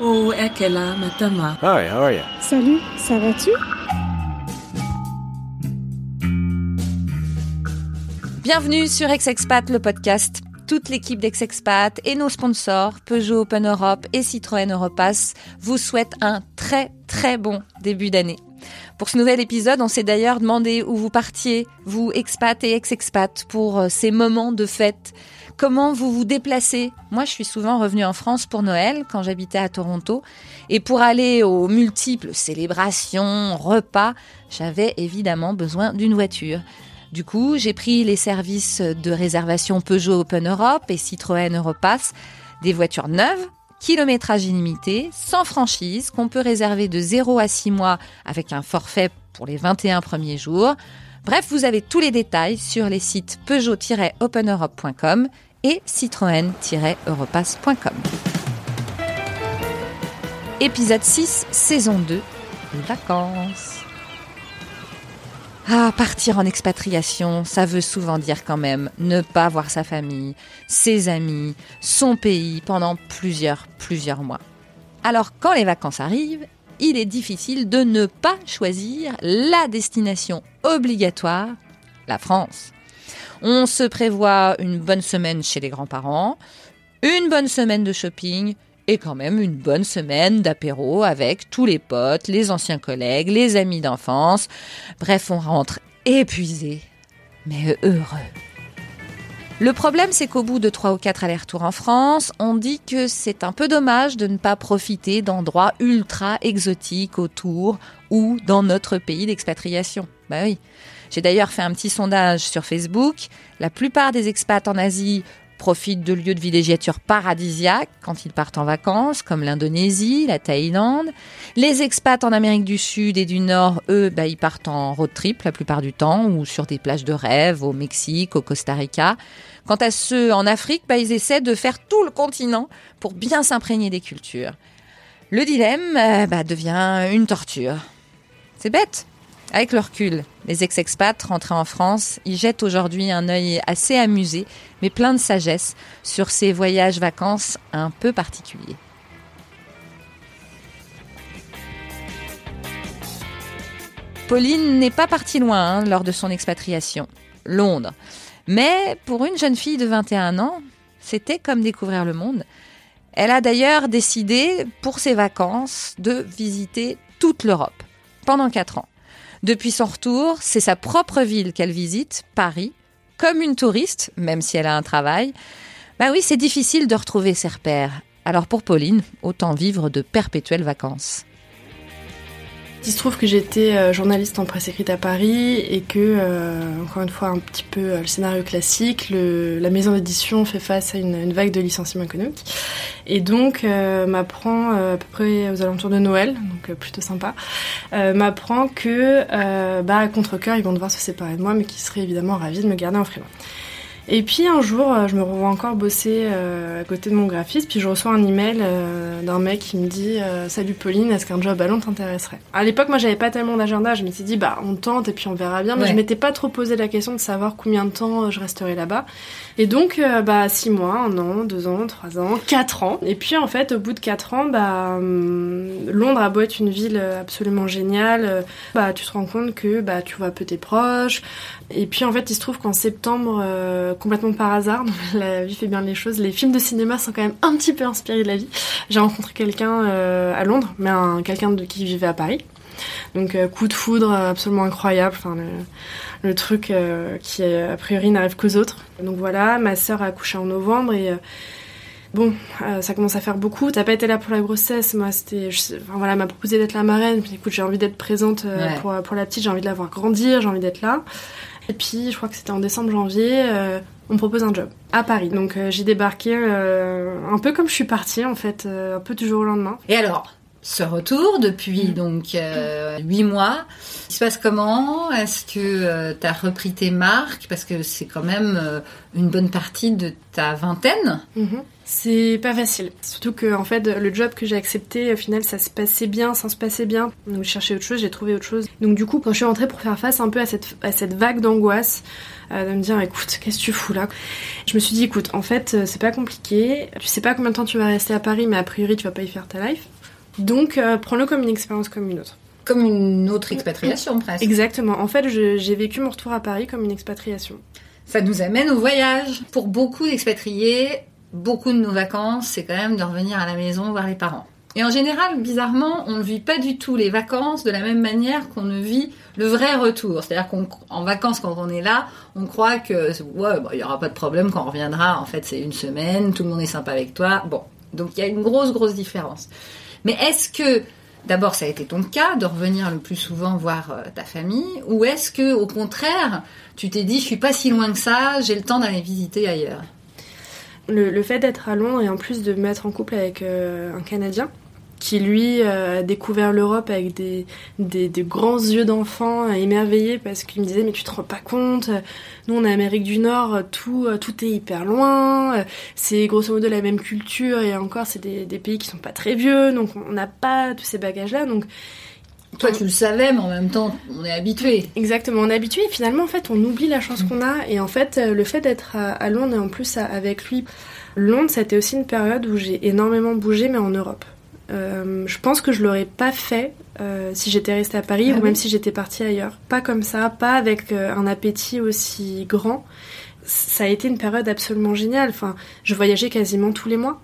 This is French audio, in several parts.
Oh, Ekela, Matama. Hi, how are you? Salut, ça va-tu? Bienvenue sur Ex-Expat, le podcast. Toute l'équipe d'Ex-Expat et nos sponsors, Peugeot Open Europe et Citroën Europass, vous souhaitent un très très bon début d'année. Pour ce nouvel épisode, on s'est d'ailleurs demandé où vous partiez, vous expat et ex-expat, pour euh, ces moments de fête. Comment vous vous déplacez Moi, je suis souvent revenue en France pour Noël, quand j'habitais à Toronto. Et pour aller aux multiples célébrations, repas, j'avais évidemment besoin d'une voiture. Du coup, j'ai pris les services de réservation Peugeot Open Europe et Citroën Europass, des voitures neuves, kilométrage illimité, sans franchise, qu'on peut réserver de 0 à 6 mois avec un forfait pour les 21 premiers jours. Bref, vous avez tous les détails sur les sites peugeot-openeurope.com et citroën-europass.com. Épisode 6, saison 2, les vacances. Ah, partir en expatriation, ça veut souvent dire quand même ne pas voir sa famille, ses amis, son pays pendant plusieurs, plusieurs mois. Alors quand les vacances arrivent, il est difficile de ne pas choisir la destination obligatoire, la France. On se prévoit une bonne semaine chez les grands-parents, une bonne semaine de shopping et quand même une bonne semaine d'apéro avec tous les potes, les anciens collègues, les amis d'enfance. Bref, on rentre épuisé, mais heureux. Le problème, c'est qu'au bout de trois ou quatre allers-retours en France, on dit que c'est un peu dommage de ne pas profiter d'endroits ultra exotiques autour ou dans notre pays d'expatriation. Bah oui. J'ai d'ailleurs fait un petit sondage sur Facebook. La plupart des expats en Asie profitent de lieux de villégiature paradisiaques quand ils partent en vacances, comme l'Indonésie, la Thaïlande. Les expats en Amérique du Sud et du Nord, eux, bah, ils partent en road trip la plupart du temps, ou sur des plages de rêve au Mexique, au Costa Rica. Quant à ceux en Afrique, bah, ils essaient de faire tout le continent pour bien s'imprégner des cultures. Le dilemme euh, bah, devient une torture. C'est bête. Avec le recul, les ex-expats rentrés en France, ils jettent aujourd'hui un œil assez amusé, mais plein de sagesse, sur ces voyages vacances un peu particuliers. Pauline n'est pas partie loin hein, lors de son expatriation, Londres. Mais pour une jeune fille de 21 ans, c'était comme découvrir le monde. Elle a d'ailleurs décidé, pour ses vacances, de visiter toute l'Europe pendant 4 ans. Depuis son retour, c'est sa propre ville qu'elle visite, Paris, comme une touriste, même si elle a un travail. Bah oui, c'est difficile de retrouver ses repères. Alors pour Pauline, autant vivre de perpétuelles vacances. Il se trouve que j'étais euh, journaliste en presse écrite à Paris et que, euh, encore une fois, un petit peu euh, le scénario classique, le, la maison d'édition fait face à une, une, vague de licenciements économiques et donc m'apprend à peu près aux alentours de Noël, donc plutôt sympa, m'apprend que, bah, à contre-cœur, ils vont devoir se séparer de moi, mais qu'ils seraient évidemment ravis de me garder en freelance. Et puis un jour, je me revois encore bosser euh, à côté de mon graphiste, puis je reçois un email euh, d'un mec qui me dit euh, Salut Pauline, est-ce qu'un job à Londres t'intéresserait? À l'époque, moi j'avais pas tellement d'agenda, je m'étais dit Bah on tente et puis on verra bien, mais ouais. je m'étais pas trop posé la question de savoir combien de temps je resterais là-bas. Et donc, bah six mois, un an, deux ans, trois ans, quatre ans. Et puis en fait, au bout de quatre ans, bah hum, Londres a beau être une ville absolument géniale, bah tu te rends compte que bah tu vois peu tes proches. Et puis en fait, il se trouve qu'en septembre complètement par hasard, la vie fait bien les choses. Les films de cinéma sont quand même un petit peu inspirés de la vie. J'ai rencontré quelqu'un euh, à Londres, mais un, quelqu'un qui vivait à Paris. Donc euh, coup de foudre absolument incroyable, enfin le, le truc euh, qui a priori n'arrive qu'aux autres. Donc voilà, ma sœur a accouché en novembre et bon, euh, ça commence à faire beaucoup. T'as pas été là pour la grossesse, moi c'était, enfin voilà, m'a proposé d'être la marraine. Puis écoute, j'ai envie d'être présente euh, ouais. pour pour la petite, j'ai envie de la voir grandir, j'ai envie d'être là. Et puis je crois que c'était en décembre janvier. Euh, on me propose un job à Paris. Donc euh, j'ai débarqué euh, un peu comme je suis partie en fait, euh, un peu du jour au lendemain. Et alors, ce retour depuis donc huit mois, il se passe comment? Est-ce que tu as repris tes marques? Parce que c'est quand même une bonne partie de ta vingtaine. Mm -hmm. C'est pas facile. Surtout que en fait, le job que j'ai accepté, au final, ça se passait bien, sans se passer bien. Donc je cherchais autre chose, j'ai trouvé autre chose. Donc du coup, quand je suis rentrée pour faire face un peu à cette, à cette vague d'angoisse, euh, de me dire, écoute, qu'est-ce que tu fous là? Je me suis dit, écoute, en fait, euh, c'est pas compliqué. Tu sais pas combien de temps tu vas rester à Paris, mais a priori, tu vas pas y faire ta life. Donc euh, prends-le comme une expérience comme une autre. Comme une autre expatriation presque. Exactement. En fait, j'ai vécu mon retour à Paris comme une expatriation. Ça nous amène au voyage. Pour beaucoup d'expatriés, beaucoup de nos vacances, c'est quand même de revenir à la maison voir les parents. Et en général, bizarrement, on ne vit pas du tout les vacances de la même manière qu'on ne vit le vrai retour. C'est-à-dire qu'en vacances, quand on est là, on croit que ouais, bah, il y aura pas de problème quand on reviendra. En fait, c'est une semaine, tout le monde est sympa avec toi. Bon, donc il y a une grosse, grosse différence. Mais est-ce que D'abord, ça a été ton cas de revenir le plus souvent voir euh, ta famille, ou est-ce que, au contraire, tu t'es dit, je suis pas si loin que ça, j'ai le temps d'aller visiter ailleurs? Le, fait d'être à Londres et en plus de me mettre en couple avec euh, un Canadien qui lui euh, a découvert l'Europe avec des, des, grands yeux d'enfant émerveillés parce qu'il me disait mais tu te rends pas compte nous on est Amérique du Nord tout tout est hyper loin c'est grosso modo la même culture et encore c'est des, des pays qui sont pas très vieux donc on n'a pas tous ces bagages là donc toi, tu le savais, mais en même temps, on est habitué. Exactement, on est habitué. Et finalement, en fait, on oublie la chance qu'on a. Et en fait, euh, le fait d'être à, Londres et en plus avec lui, Londres, c'était aussi une période où j'ai énormément bougé, mais en Europe. Euh, je pense que je l'aurais pas fait euh, si j'étais restée à Paris ah ou même si j'étais partie ailleurs. Pas comme ça, pas avec un appétit aussi grand. Ça a été une période absolument géniale. Enfin, je voyageais quasiment tous les mois.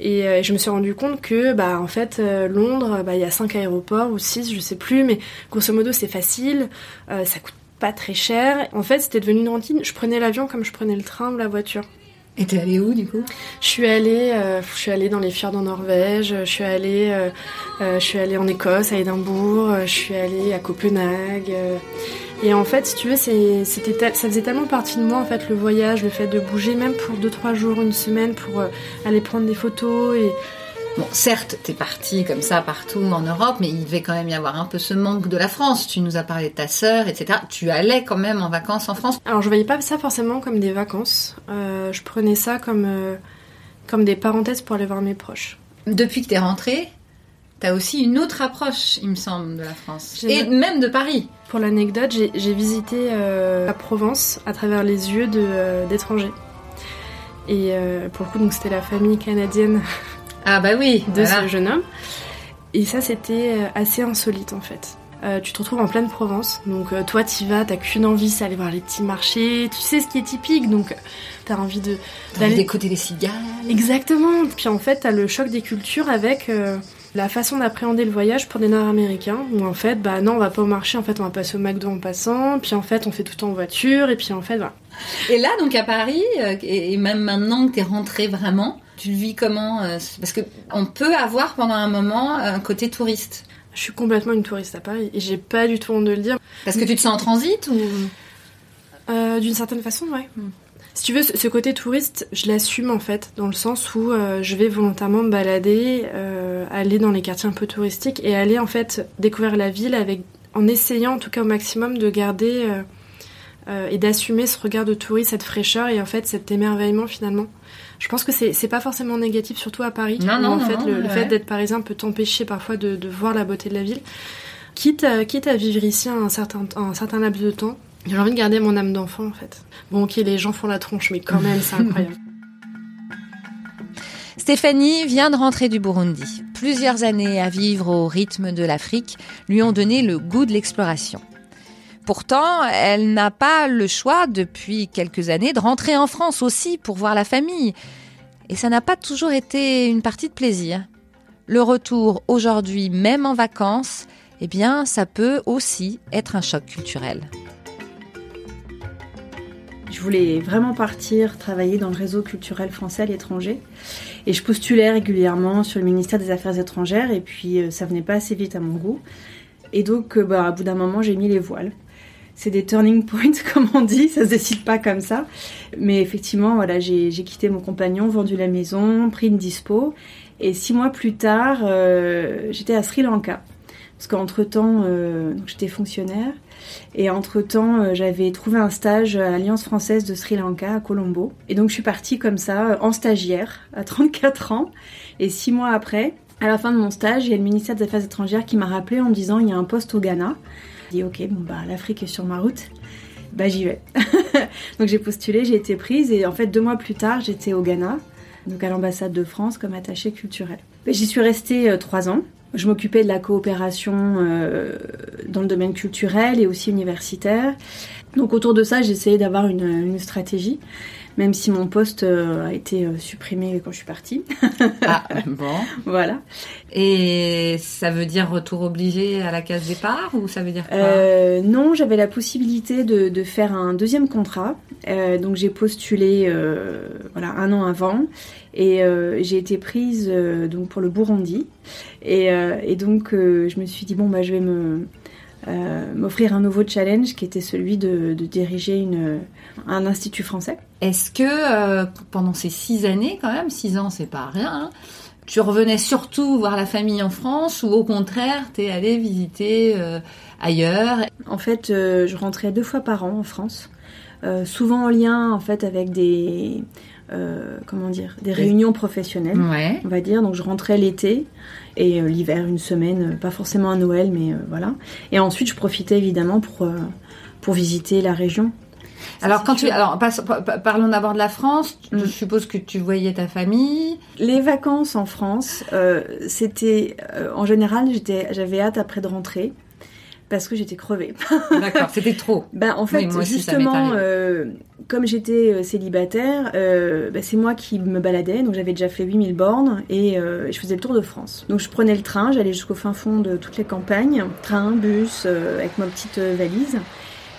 Et euh, je me suis rendu compte que, bah, en fait, euh, Londres, bah, il y a cinq aéroports ou six, je sais plus, mais grosso modo, c'est facile, euh, ça coûte pas très cher. En fait, c'était devenu une routine. Je prenais l'avion comme je prenais le train ou la voiture. Et t'es allée où du coup? Je suis allée, je suis allée dans les fjords en Norvège. Je suis allée, je suis allée en Écosse, à Édimbourg. je suis allée à Copenhague. Et en fait, si tu veux, c'était, ça faisait tellement partie de moi, en fait, le voyage, le fait de bouger, même pour 2-3 jours, une semaine, pour euh, aller prendre des photos. Et... Bon, certes, t'es partie comme ça partout en Europe, mais il devait quand même y avoir un peu ce manque de la France. Tu nous as parlé de ta sœur, etc. Tu allais quand même en vacances en France Alors, je voyais pas ça forcément comme des vacances. Euh, je prenais ça comme, euh, comme des parenthèses pour aller voir mes proches. Depuis que t'es rentrée, t'as aussi une autre approche, il me semble, de la France. Et même de Paris. Pour l'anecdote, j'ai visité euh, la Provence à travers les yeux d'étrangers. et pour le coup, donc c'était la famille canadienne. Ah bah oui. De ce jeune homme. Et ça, c'était assez insolite en fait. tu te retrouves en pleine Provence, donc toi t'y vas, t'as qu'une envie, c'est aller voir les petits marchés, tu sais ce qui est typique, donc t'as envie de d'aller d'écouter les cigales. Exactement. Puis en fait, t'as le choc des cultures avec la façon d'appréhender le voyage pour des Nord-Américains, où en fait, bah non, on va pas au marché, en fait, on va passer au McDo en passant, puis en fait, on fait tout en voiture, et puis en fait, voilà. Et là, donc à Paris, euh, et même maintenant que t'es rentré vraiment, tu le vis comment euh, Parce que on peut avoir pendant un moment un côté touriste. Je suis complètement une touriste à Paris, et j'ai pas du tout honte de le dire. Parce que tu te sens en transit ou? Euh, D'une certaine façon, ouais. Hmm. Si tu veux, ce côté touriste, je l'assume en fait, dans le sens où euh, je vais volontairement me balader, euh, aller dans les quartiers un peu touristiques et aller en fait découvrir la ville avec, en essayant en tout cas au maximum de garder et d'assumer ce regard de touriste, cette fraîcheur et en fait cet émerveillement finalement. Je pense que c'est pas forcément négatif, surtout à Paris. Non, non, en fait, le, fait d'être parisien peut t'empêcher parfois de, de, voir la beauté de la ville. Quitte, quitte à vivre ici un certain, un certain laps de temps, j'ai envie de garder mon âme d'enfant en fait. Bon ok les gens font la tronche mais quand même c'est incroyable. Stéphanie vient de rentrer du Burundi. Plusieurs années à vivre au rythme de l'Afrique lui ont donné le goût de l'exploration. Pourtant, elle n'a pas le choix depuis quelques années de rentrer en France aussi pour voir la famille. Et ça n'a pas toujours été une partie de plaisir. Le retour aujourd'hui, même en vacances, eh bien, ça peut aussi être un choc culturel. Je voulais vraiment partir travailler dans le réseau culturel français à l'étranger. Et je postulais régulièrement sur le ministère des Affaires étrangères et puis euh, ça venait pas assez vite à mon goût. Et donc, euh, bah, à bout d'un moment, j'ai mis les voiles. C'est des turning points, comme on dit, ça se décide pas comme ça. Mais effectivement, voilà, j'ai quitté mon compagnon, vendu la maison, pris une dispo. Et six mois plus tard, euh, j'étais à Sri Lanka. parce qu'entre-temps, euh, j'étais fonctionnaire, et entre-temps, euh, j'avais trouvé un stage à l'Alliance française de Sri Lanka, à Colombo. Et donc je suis partie comme ça, en stagiaire, à 34 ans, et six mois après, à la fin de mon stage, il y a le ministère des Affaires étrangères qui m'a rappelé en me disant il y a un poste au Ghana. Dit ok, bon bah l'Afrique est sur ma route, bah j'y vais. donc j'ai postulé, j'ai été prise et en fait deux mois plus tard j'étais au Ghana, donc à l'ambassade de France comme attachée culturelle. J'y suis restée euh, trois ans. Je m'occupais de la coopération euh, dans le domaine culturel et aussi universitaire. Donc autour de ça, j'essayais d'avoir une, stratégie, même si mon poste euh, a été euh, supprimé quand je suis partie. ah, bon. Voilà. Et ça veut dire retour obligé à la case départ ou ça veut dire quoi? Euh, Non, j'avais la possibilité de, de, faire un deuxième contrat. Euh, donc j'ai postulé euh, voilà un an avant et j'ai été prise donc pour le Burundi. Et, et donc je me suis dit bon bah je vais me euh, m'offrir un nouveau challenge qui était celui de, de diriger une, un institut français. Est-ce que euh, pendant ces six années, quand même, six ans c'est pas rien, hein, tu revenais surtout voir la famille en France ou au contraire t'es allé visiter euh, ailleurs? En fait, je rentrais deux fois par an en France, souvent en lien en fait avec des euh, comment dire, des réunions professionnelles, ouais. on va dire. Donc je rentrais l'été et euh, l'hiver une semaine, pas forcément à Noël, mais euh, voilà. Et ensuite je profitais évidemment pour pour visiter la région. Ça, alors quand tu, alors parlons d'abord de la France. Mm. Je suppose que tu voyais ta famille. Les vacances en France, c'était en général, j'étais, j'avais hâte après de rentrer parce que j'étais crevée. D'accord, c'était trop. Ben, en fait, oui, justement, euh, comme j'étais célibataire, euh, ben, c'est moi qui me baladais. Donc j'avais déjà fait 8000 bornes et euh, je faisais le tour de France. Donc je prenais le train, j'allais jusqu'au fin fond de toutes les campagnes, train, bus, euh, avec ma petite euh, valise.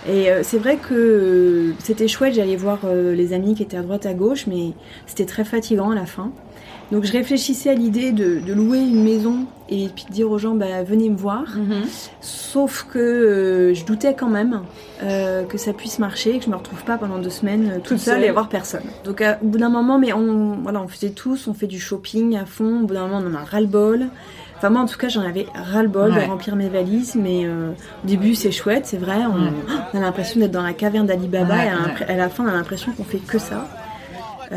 Et euh, c'est vrai que c'était chouette, j'allais voir les amis qui étaient à droite à gauche, mais c'était très fatigant à la fin. Donc je réfléchissais à l'idée de, de, louer une maison et puis de dire aux gens bah, venez me voir. Mm -hmm. Sauf que euh, je doutais quand même euh, que ça puisse marcher, que je me retrouve pas pendant deux semaines euh, toute seule et voir personne. Donc euh, au bout d'un moment, mais on, voilà, on faisait tous, on fait du shopping à fond. Au bout d'un moment, on en a ras le bol. Enfin moi en tout cas j'en avais ras le bol Ouais. de remplir mes valises, mais euh, au début c'est chouette, c'est vrai, on, on a l'impression d'être dans la caverne d'Alibaba Ouais, et à, ouais. à la fin on a l'impression qu'on fait que ça.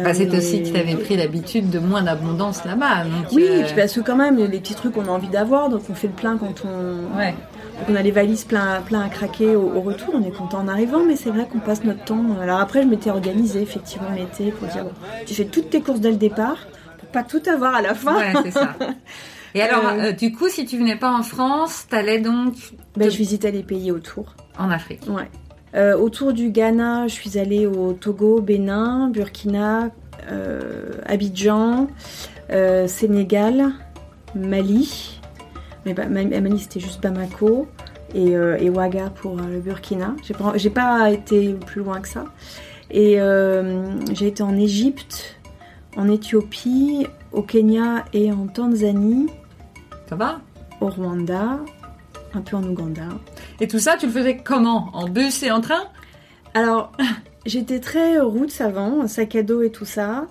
Bah, c'est aussi que tu avais pris l'habitude de moins d'abondance là-bas. Oui, euh, et puis parce que quand même, les petits trucs qu'on a envie d'avoir, donc on fait le plein quand on, Ouais. donc on a les valises plein, plein à craquer au, au retour, on est content en arrivant, mais c'est vrai qu'on passe notre temps. Alors après, je m'étais organisée effectivement l'été pour dire, bon, tu fais toutes tes courses dès le départ, pour pas tout avoir à la fin. Ouais, c'est ça. Et alors, Euh, euh, du coup, si tu venais pas en France, t'allais donc Ben, te- je visitais les pays autour. en Afrique. Ouais. Euh, autour du Ghana, je suis allée au Togo, Bénin, Burkina, euh, Abidjan, euh, Sénégal, Mali. Mais bah, Ma- Mali, c'était juste Bamako. Et, euh, et Ouaga pour euh, le Burkina. J'ai pas, pas été plus loin que ça. Et j'ai été en Égypte, en Éthiopie, au Kenya et en Tanzanie, Ça va? Au Rwanda, un peu en Ouganda. Et tout ça, tu le faisais comment? En bus et en train? Alors, j'étais très route avant, sac à dos et tout ça.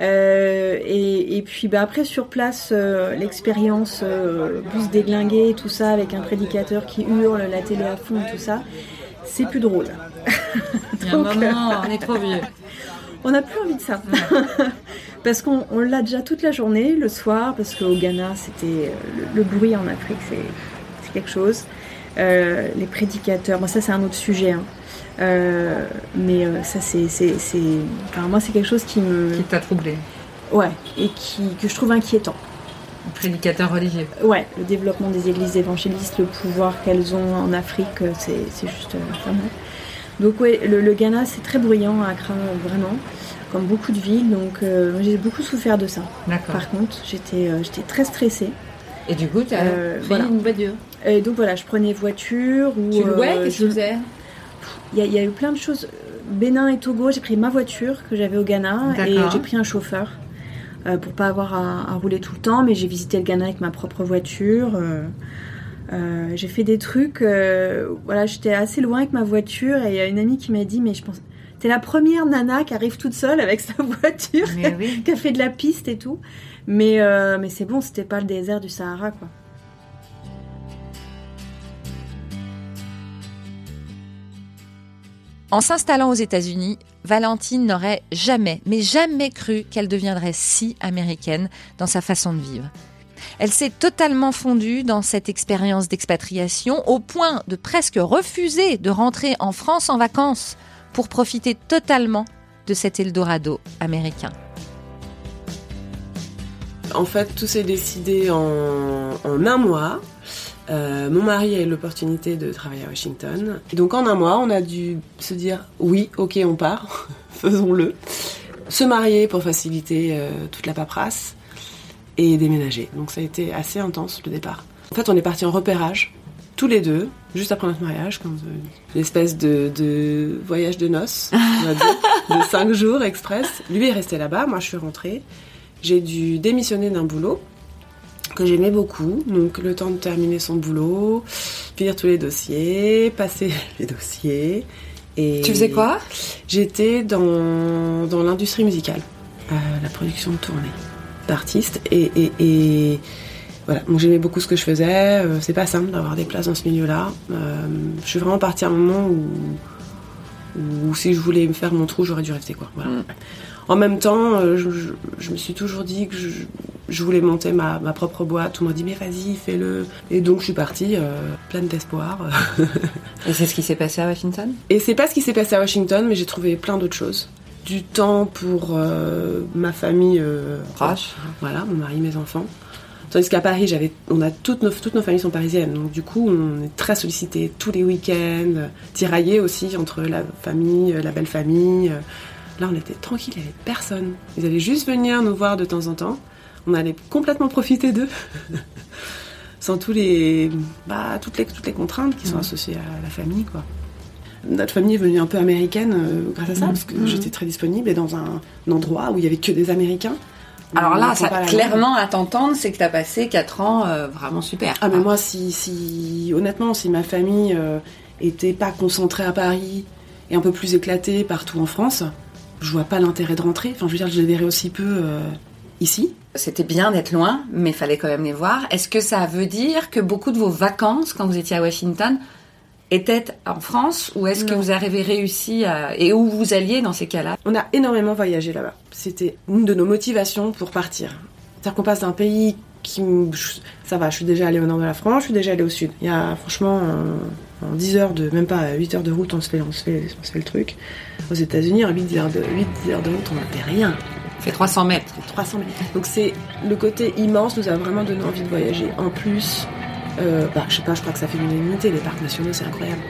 Euh, et, et puis bah, après sur place, euh, l'expérience euh, bus déglingué, tout ça, avec un prédicateur qui hurle, la télé à fond et tout ça, c'est plus drôle. Il y a un Donc, moment, on est trop vieux. On n'a plus envie de ça. parce qu'on on l'a déjà toute la journée, le soir, parce qu'au Ghana, c'était le, le bruit en Afrique, c'est quelque chose. Euh, les prédicateurs, bon ça c'est un autre sujet, hein. Euh, mais euh, ça c'est, enfin moi c'est quelque chose qui me, Qui t'a troublé ouais, et qui que je trouve inquiétant. Prédicateur religieux. Ouais, le développement des églises évangélistes, le pouvoir qu'elles ont en Afrique, c'est, juste. Donc ouais, le, le Ghana c'est très bruyant à Accra, vraiment, comme beaucoup de villes. Donc euh, j'ai beaucoup souffert de ça. D'accord. Par contre, j'étais, euh, j'étais très stressée. Et du coup, tu as Euh, pris voilà. une voiture. Et donc voilà, je prenais voiture ou Tu louais euh, Qu'est-ce que je- tu faisais Il y, a- il y a eu plein de choses. Bénin et Togo, j'ai pris ma voiture que j'avais au Ghana et j'ai pris un chauffeur euh, pour pas avoir à, à rouler tout le temps. Mais j'ai visité le Ghana avec ma propre voiture. euh, euh, j'ai fait des trucs. euh, voilà, j'étais assez loin avec ma voiture et il y a une amie qui m'a dit mais je pense t'es la première nana qui arrive toute seule avec sa voiture, oui. qui a fait de la piste et tout. Mais euh, mais c'est bon, c'était pas le désert du Sahara quoi. En s'installant aux États-Unis, Valentine n'aurait jamais, mais jamais cru qu'elle deviendrait si américaine dans sa façon de vivre. Elle s'est totalement fondue dans cette expérience d'expatriation au point de presque refuser de rentrer en France en vacances pour profiter totalement de cet Eldorado américain. En fait, tout s'est décidé en, en un mois. Euh, mon mari a eu l'opportunité de travailler à Washington. Et donc en un mois, on a dû se dire oui, ok, on part, faisons-le. Se marier pour faciliter euh, toute la paperasse et déménager. Donc ça a été assez intense le départ. En fait, on est parti en repérage, tous les deux, juste après notre mariage, comme une espèce de, de voyage de noces, on va dire, de cinq jours express. Lui est resté là-bas, moi je suis rentrée. J'ai dû démissionner d'un boulot que j'aimais beaucoup. Donc le temps de terminer son boulot, finir tous les dossiers, passer les dossiers. Et Tu faisais quoi? J'étais dans, dans l'industrie musicale, euh, la production de tournée d'artistes. Et, et, et voilà, donc j'aimais beaucoup ce que je faisais. Euh, c'est pas simple d'avoir des places dans ce milieu-là. Euh, je suis vraiment partie à un moment où, où si je voulais me faire mon trou, j'aurais dû rester. Quoi. Voilà. Mm. En même temps, euh, je, je- je me suis toujours dit que je, je voulais monter ma, ma propre boîte. Tout le monde dit mais vas-y, fais-le. Et donc je suis partie euh, pleine d'espoir. Et c'est ce qui s'est passé à Washington? Et c'est pas ce qui s'est passé à Washington, mais j'ai trouvé plein d'autres choses. Du temps pour euh, ma famille euh, Proche. Voilà, mon mari, mes enfants. Tandis qu'à Paris, j'avais, on a toutes nos, toutes nos familles sont parisiennes, donc du coup, on est très sollicité tous les week-ends, tiraillés aussi entre la famille, la belle famille. Là, on était tranquille, il n'y avait personne. Ils allaient juste venir nous voir de temps en temps. On allait complètement profiter d'eux, sans tous les, bah, toutes les, toutes les contraintes qui sont associées à la famille, quoi. Notre famille est venue un peu américaine euh, grâce à ça, parce que j'étais très disponible et dans un, un endroit où il y avait que des Américains. Alors là, ça, clairement, à t'entendre, c'est que t'as passé 4 ans euh, vraiment super. Ah mais moi si, si honnêtement si ma famille euh, était pas concentrée à Paris et un peu plus éclatée partout en France, je vois pas l'intérêt de rentrer. Enfin je veux dire je les verrais aussi peu euh, ici. C'était bien d'être loin, mais il fallait quand même les voir. Est-ce que ça veut dire que beaucoup de vos vacances, quand vous étiez à Washington, étaient en France Ou est-ce que vous avez réussi à... Et où vous alliez dans ces cas-là? On a énormément voyagé là-bas. C'était une de nos motivations pour partir. C'est-à-dire qu'on passe d'un pays qui ça va, je suis déjà allée au nord de la France, je suis déjà allée au sud. Il y a franchement en, en 10 heures de même pas 8 heures de route, on se fait on se fait on se fait le truc. Aux États-Unis, en 8 heures de 8 heures de route, on n'a fait rien. Fait 300 mètres. 300 mètres. Donc c'est le côté immense nous a vraiment donné envie de voyager. En plus, euh, bah, je sais pas, je crois que ça fait l'unanimité, les parcs nationaux c'est incroyable.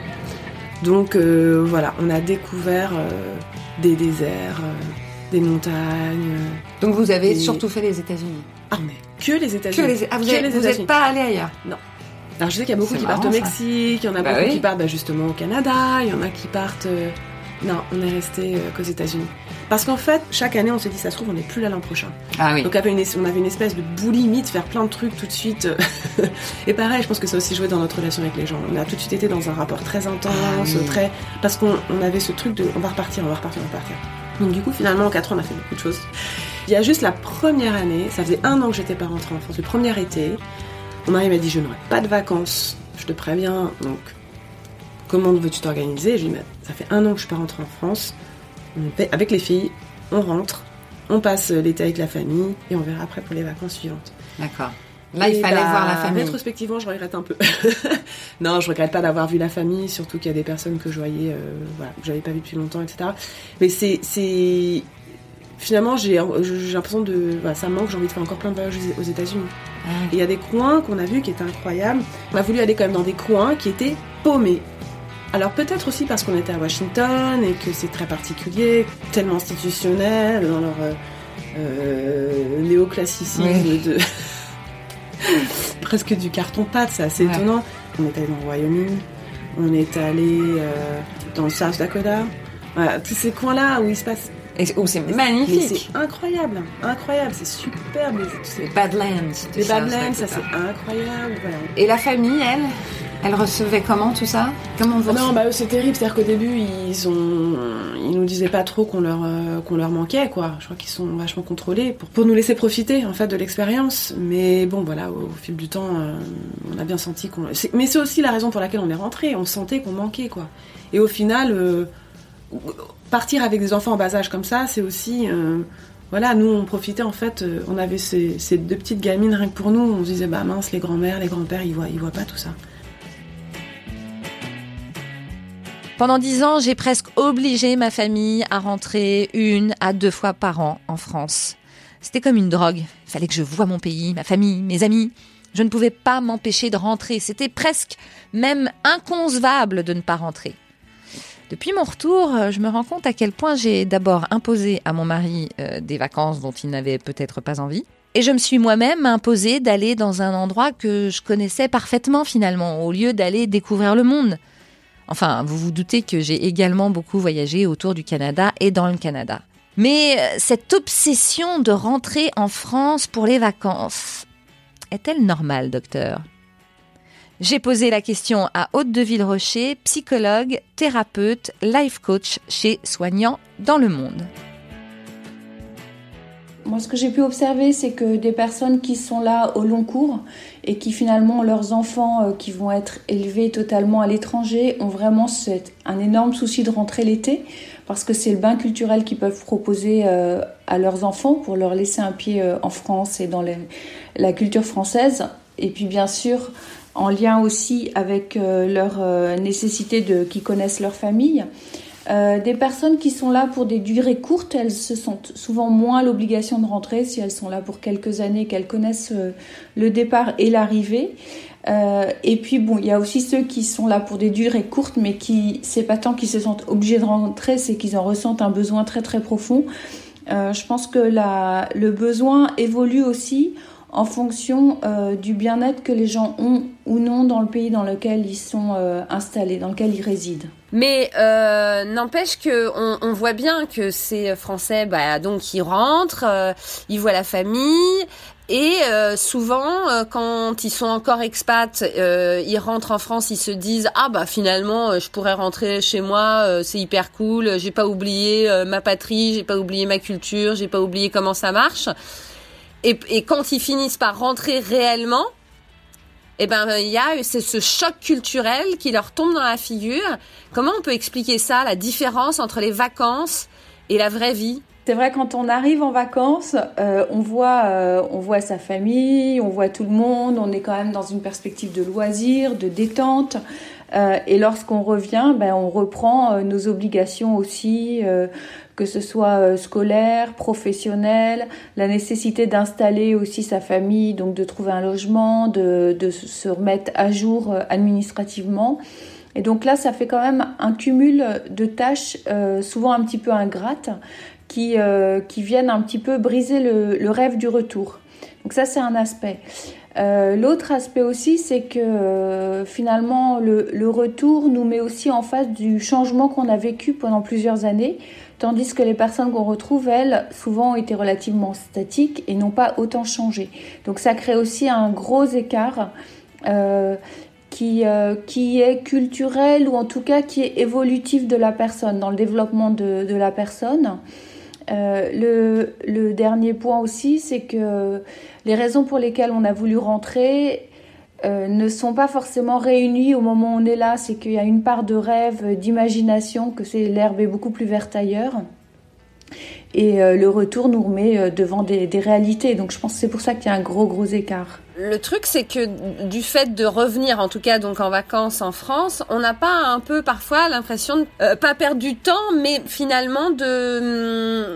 Donc euh, voilà, on a découvert euh, des déserts, euh, des montagnes. Donc vous avez surtout fait les États-Unis. Ah mais que les Que États-Unis. les... Ah, vous Que n'êtes pas allé ailleurs Alors je sais qu'il y a beaucoup qui partent au. Mexique, il y en a Bah beaucoup oui. qui partent bah, justement au Canada, il y en a qui partent. euh, Non, on est resté euh, qu'aux États-Unis. Parce qu'en fait, chaque année, on se dit, ça se trouve, on n'est plus là l'an prochain. Ah oui. Donc on avait, une, on avait une espèce de boulimie de faire plein de trucs tout de suite. Et pareil, je pense que ça a aussi joué dans notre relation avec les gens. On a tout de suite été dans un rapport très intense, Ah oui. très parce qu'on on avait ce truc de on va repartir, on va repartir, on va repartir. Donc du coup, finalement, en 4 ans, on a fait beaucoup de choses. Il y a juste la première année, ça faisait un an que j'étais pas rentrée en France, le premier été, mon mari m'a dit je n'aurai pas de vacances, je te préviens, donc comment veux-tu t'organiser? Je lui ai dit Mais ça fait un an que je suis pas rentrée en France, on avec les filles, on rentre, on passe l'été avec la famille et on verra après pour les vacances suivantes. D'accord. Là, il fallait bah, voir la famille. Rétrospectivement, je regrette un peu. non, je regrette pas d'avoir vu la famille, surtout qu'il y a des personnes que je voyais, euh, voilà, que j'avais pas vu depuis longtemps, etc. Mais c'est, c'est, finalement, j'ai, l'impression de, voilà, ça me manque. J'ai envie de faire encore plein de voyages aux États-Unis. Ah Et il y a des coins qu'on a vus qui étaient incroyables. On a voulu aller quand même dans des coins qui étaient paumés. Alors peut-être aussi parce qu'on était à Washington et que c'est très particulier, tellement institutionnel dans leur euh, euh, néoclassicisme Oui. de presque du carton-pâte, c'est assez Ouais. étonnant. On est allé dans le Wyoming, on est allé euh, dans le South Dakota. Voilà, tous ces coins-là où il se passe. Et où c'est magnifique. c'est incroyable, incroyable, c'est superbe. les- Badlands. les ça, Badlands, ça c'est incroyable. Voilà. Et la famille, elle Elle recevait comment tout ça? Comment vous Ah non, bah eux, c'est terrible. C'est-à-dire qu'au début, ils ont, ils nous disaient pas trop qu'on leur, euh, qu'on leur manquait, quoi. Je crois qu'ils sont vachement contrôlés pour, pour nous laisser profiter, en fait, de l'expérience. Mais bon, voilà, au, au fil du temps, euh, on a bien senti qu'on. Mais c'est aussi la raison pour laquelle on est rentré. On sentait qu'on manquait, quoi. Et au final, euh, partir avec des enfants en bas âge comme ça, c'est aussi. euh, voilà, nous on profitait en fait, euh, on avait ces, deux petites gamines rien que pour nous, on se disait bah mince, les grands-mères, les grands-pères, ils voient, ils voient pas tout ça. Pendant dix ans, j'ai presque obligé ma famille à rentrer une à deux fois par an en France. C'était comme une drogue. Il fallait que je voie mon pays, ma famille, mes amis. Je ne pouvais pas m'empêcher de rentrer. C'était presque même inconcevable de ne pas rentrer. Depuis mon retour, euh, je me rends compte à quel point j'ai d'abord imposé à mon mari euh, des vacances dont il n'avait peut-être pas envie. Et je me suis moi-même imposé d'aller dans un endroit que je connaissais parfaitement finalement, au lieu d'aller découvrir le monde. Enfin, vous vous doutez que j'ai également beaucoup voyagé autour du Canada et dans le Canada. Mais euh, cette obsession de rentrer en France pour les vacances, est-elle normale, docteur? J'ai posé la question à Haute de Villerocher, psychologue, thérapeute, life coach chez Soignants dans le Monde. Moi, ce que j'ai pu observer, c'est que des personnes qui sont là au long cours et qui finalement leurs enfants euh, qui vont être élevés totalement à l'étranger ont vraiment un énorme souci de rentrer l'été parce que c'est le bain culturel qu'ils peuvent proposer euh, à leurs enfants pour leur laisser un pied euh, en France et dans la culture française. Et puis bien sûr, en lien aussi avec euh, leur euh, nécessité de qu'ils connaissent leur famille. Euh, des personnes qui sont là pour des durées courtes, elles se sentent souvent moins l'obligation de rentrer si elles sont là pour quelques années, qu'elles connaissent le départ et l'arrivée. Et puis bon, il y a aussi ceux qui sont là pour des durées courtes, mais qui c'est pas tant qu'ils se sentent obligés de rentrer, c'est qu'ils en ressentent un besoin très très profond. Je pense que le besoin évolue aussi en fonction euh, du bien-être que les gens ont ou non dans le pays dans lequel ils sont euh, installés, dans lequel ils résident. Mais euh, n'empêche que on, voit bien que ces Français, bah, donc ils rentrent, ils voient la famille. Et souvent, quand ils sont encore expats, ils rentrent en France, ils se disent ah bah finalement, je pourrais rentrer chez moi, c'est hyper cool, j'ai pas oublié ma patrie, j'ai pas oublié ma culture, j'ai pas oublié comment ça marche. Et, quand ils finissent par rentrer réellement, eh ben il y a c'est ce choc culturel qui leur tombe dans la figure. Comment on peut expliquer ça, la différence entre les vacances et la vraie vie? C'est vrai, quand on arrive en vacances, euh, on, voit, euh, on voit sa famille, on voit tout le monde, on est quand même dans une perspective de loisir, de détente. Euh, et lorsqu'on revient, ben, on reprend nos obligations aussi, que ce soit euh, scolaire, professionnel, la nécessité d'installer aussi sa famille, donc de trouver un logement, de, de se remettre à jour euh, administrativement. Et donc là, ça fait quand même un cumul de tâches, euh, souvent un petit peu ingrates, qui, qui viennent un petit peu briser le, le rêve du retour. Donc ça, c'est un aspect. Euh, L'autre aspect aussi, c'est que euh, finalement, le, retour nous met aussi en face du changement qu'on a vécu pendant plusieurs années, tandis que les personnes qu'on retrouve, elles, souvent ont été relativement statiques et n'ont pas autant changé. Donc ça crée aussi un gros écart. Euh, qui, est culturel ou en tout cas qui est évolutif de la personne, dans le développement de la personne. Euh, le, dernier point aussi, c'est que les raisons pour lesquelles on a voulu rentrer euh, ne sont pas forcément réunies au moment où on est là. C'est qu'il y a une part de rêve, d'imagination, que c'est l'herbe est beaucoup plus verte ailleurs. Et euh, le retour nous remet devant des, des réalités. Donc je pense que c'est pour ça qu'il y a un gros gros écart. Le truc, c'est que du fait de revenir, en tout cas donc en vacances en France, on n'a pas un peu parfois l'impression de euh, pas perdre du temps, mais finalement de hum,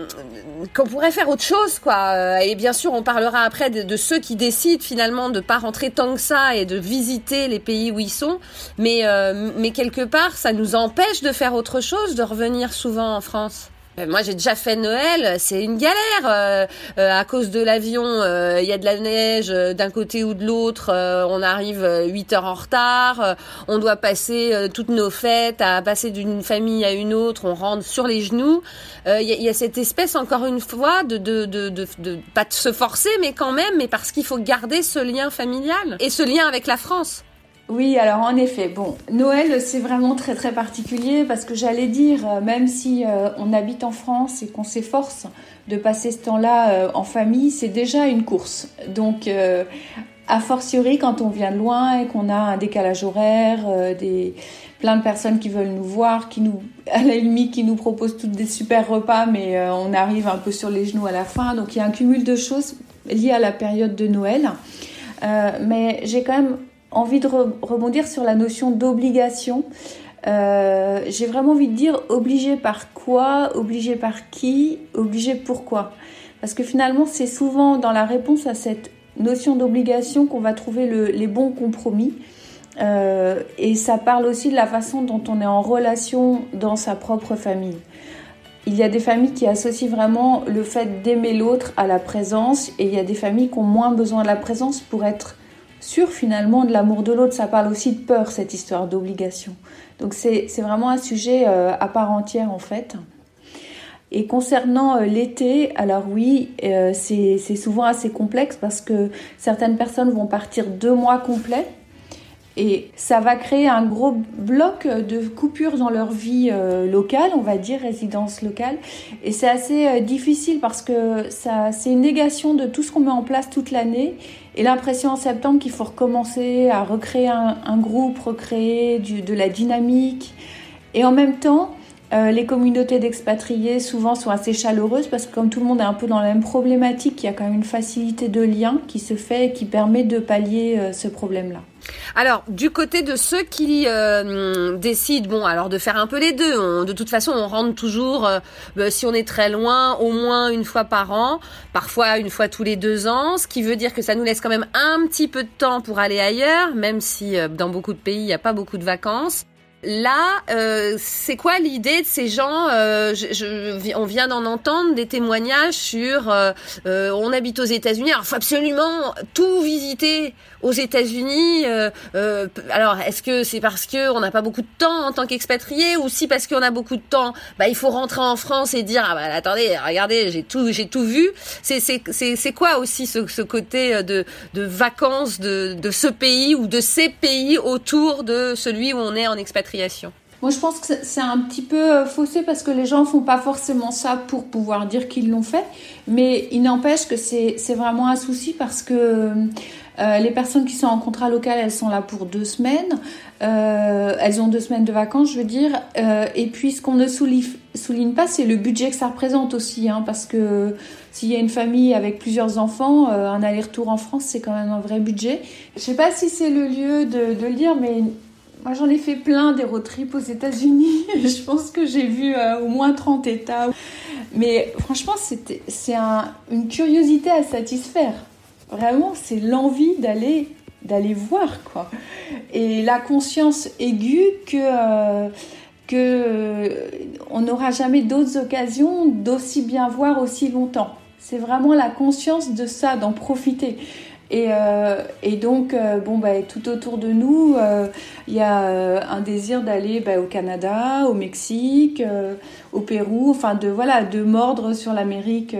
qu'on pourrait faire autre chose, quoi. Et bien sûr, on parlera après de, de, ceux qui décident finalement de pas rentrer tant que ça et de visiter les pays où ils sont, mais euh, mais quelque part, ça nous empêche de faire autre chose, de revenir souvent en France. Moi, j'ai déjà fait Noël, c'est une galère euh, euh, à cause de l'avion. Il euh, y a de la neige d'un côté ou de l'autre. on arrive 8 heures en retard. on doit passer toutes nos fêtes à passer d'une famille à une autre. On rentre sur les genoux. Il y, y, a cette espèce, encore une fois, de, de, de, de, de pas de se forcer, mais quand même, mais parce qu'il faut garder ce lien familial et ce lien avec la France. Oui, alors en effet, bon, Noël c'est vraiment très très particulier parce que j'allais dire, même si euh, on habite en France et qu'on s'efforce de passer ce temps-là euh, en famille, c'est déjà une course. Donc euh, a fortiori quand on vient de loin et qu'on a un décalage horaire, euh, des plein de personnes qui veulent nous voir, qui nous, à la limite, qui nous proposent toutes des super repas, mais euh, on arrive un peu sur les genoux à la fin. Donc il y a un cumul de choses liées à la période de Noël. Euh, mais j'ai quand même envie de rebondir sur la notion d'obligation. Euh, j'ai vraiment envie de dire obligé par quoi, obligé par qui, obligé pourquoi. Parce que finalement, c'est souvent dans la réponse à cette notion d'obligation qu'on va trouver le, les bons compromis. Euh, et ça parle aussi de la façon dont on est en relation dans sa propre famille. Il y a des familles qui associent vraiment le fait d'aimer l'autre à la présence et il y a des familles qui ont moins besoin de la présence pour être sûres finalement de l'amour de l'autre. Ça parle aussi de peur, cette histoire d'obligation. Donc c'est vraiment un sujet euh, à part entière en fait. Et concernant euh, l'été, alors oui, c'est souvent assez complexe parce que certaines personnes vont partir deux mois complets et ça va créer un gros bloc de coupures dans leur vie euh, locale, on va dire, résidence locale. Et c'est assez euh, difficile parce que ça, c'est une négation de tout ce qu'on met en place toute l'année. Et l'impression en septembre qu'il faut recommencer à recréer un, groupe, recréer de la dynamique. Et en même temps, euh, les communautés d'expatriés souvent sont assez chaleureuses parce que comme tout le monde est un peu dans la même problématique, il y a quand même une facilité de lien qui se fait et qui permet de pallier ce problème-là. Alors, du côté de ceux qui euh, décident, bon, alors de faire un peu les deux. de toute façon, on rentre toujours, euh, bah, si on est très loin, au moins une fois par an, parfois une fois tous les deux ans, ce qui veut dire que ça nous laisse quand même un petit peu de temps pour aller ailleurs, même si euh, dans beaucoup de pays, il n'y a pas beaucoup de vacances. Là, euh, c'est quoi l'idée de ces gens euh, je, On vient d'en entendre des témoignages sur euh, on habite aux États-Unis, alors faut absolument tout visiter aux États-Unis. alors, est-ce que c'est parce que on n'a pas beaucoup de temps en tant qu'expatrié, ou si parce qu'on a beaucoup de temps, bah il faut rentrer en France et dire ah bah attendez, regardez, j'ai tout j'ai tout vu. C'est c'est c'est quoi aussi ce, ce côté de de vacances de de ce pays ou de ces pays autour de celui où on est en expatrié moi, je pense que c'est un petit peu euh, faussé parce que les gens font pas forcément ça pour pouvoir dire qu'ils l'ont fait, mais il n'empêche que c'est vraiment un souci parce que euh, les personnes qui sont en contrat local, elles sont là pour deux semaines. Euh, elles ont deux semaines de vacances, je veux dire. et puis, ce qu'on ne souligne, pas, c'est le budget que ça représente aussi, hein, parce que s'il y a une famille avec plusieurs enfants, un aller-retour en France, c'est quand même un vrai budget. Je sais pas si c'est le lieu de le dire, mais moi, j'en ai fait plein des road trips aux États-Unis. je pense que j'ai vu euh, au moins 30 États. Mais franchement, c'est un, une curiosité à satisfaire. Vraiment, c'est l'envie d'aller d'aller voir quoi. Et la conscience aiguë que euh, que euh, on n'aura jamais d'autres occasions d'aussi bien voir aussi longtemps. C'est vraiment la conscience de ça, d'en profiter. Et, euh, et donc, euh, bon, bah, tout autour de nous, euh, il y a un désir d'aller bah, au Canada, au Mexique, au Pérou, enfin de voilà, de mordre sur l'Amérique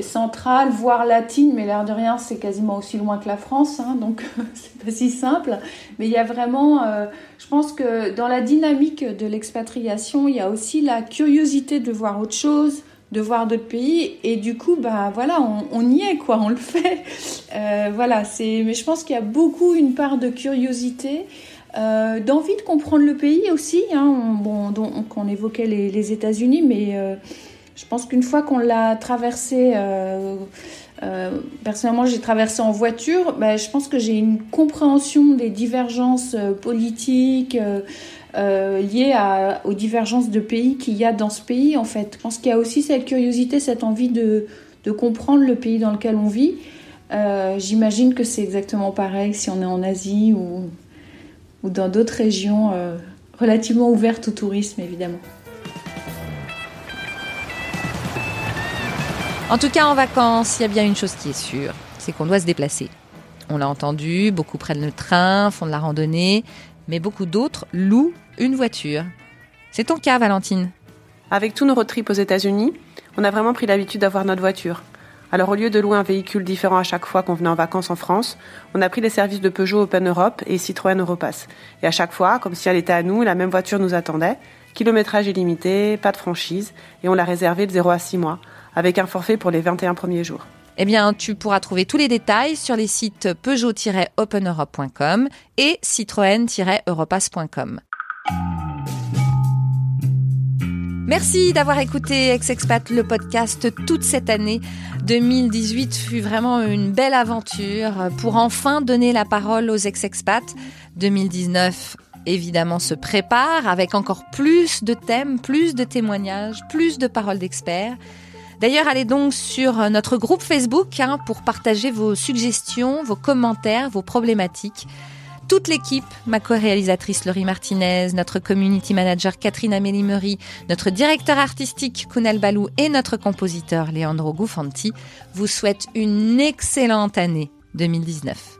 centrale, voire latine, mais l'air de rien, c'est quasiment aussi loin que la France, hein, donc c'est pas si simple. Mais il y a vraiment, je pense que dans la dynamique de l'expatriation, il y a aussi la curiosité de voir autre chose de voir d'autres pays et du coup bah voilà on, y est quoi on le fait euh, voilà c'est mais je pense qu'il y a beaucoup une part de curiosité euh, d'envie de comprendre le pays aussi hein. bon donc on évoquait les, États-Unis mais euh, je pense qu'une fois qu'on l'a traversé personnellement j'ai traversé en voiture bah, je pense que j'ai une compréhension des divergences politiques euh, liées aux divergences de pays qu'il y a dans ce pays, en fait. Je pense qu'il y a aussi cette curiosité, cette envie de, comprendre le pays dans lequel on vit. Euh, j'imagine que c'est exactement pareil si on est en Asie ou, ou dans d'autres régions euh, relativement ouvertes au tourisme, évidemment. En tout cas, en vacances, il y a bien une chose qui est sûre, c'est qu'on doit se déplacer. On l'a entendu, beaucoup prennent le train, font de la randonnée, mais beaucoup d'autres louent une voiture. C'est ton cas, Valentine Avec tous nos road trips aux États-Unis, on a vraiment pris l'habitude d'avoir notre voiture. Alors au lieu de louer un véhicule différent à chaque fois qu'on venait en vacances en France, on a pris les services de Peugeot Open Europe et Citroën Europass. Et à chaque fois, comme si elle était à nous, la même voiture nous attendait. Kilométrage illimité, pas de franchise, et on l'a réservée de 0 à 6 mois, avec un forfait pour les 21 premiers jours. Eh bien, tu pourras trouver tous les détails sur les sites peugeot-openeurope.com et citroën-europass.com. Merci d'avoir écouté Ex-Expat, le podcast, toute cette année. 2018 fut vraiment une belle aventure pour enfin donner la parole aux ex-expats. 2019 évidemment se prépare avec encore plus de thèmes, plus de témoignages, plus de paroles d'experts. D'ailleurs, allez donc sur notre groupe Facebook hein, pour partager vos suggestions, vos commentaires, vos problématiques toute l'équipe, ma co-réalisatrice Laurie Martinez, notre community manager Catherine Amélie Meury, notre directeur artistique Kunal Balou et notre compositeur Leandro Gufanti vous souhaitent une excellente année 2019.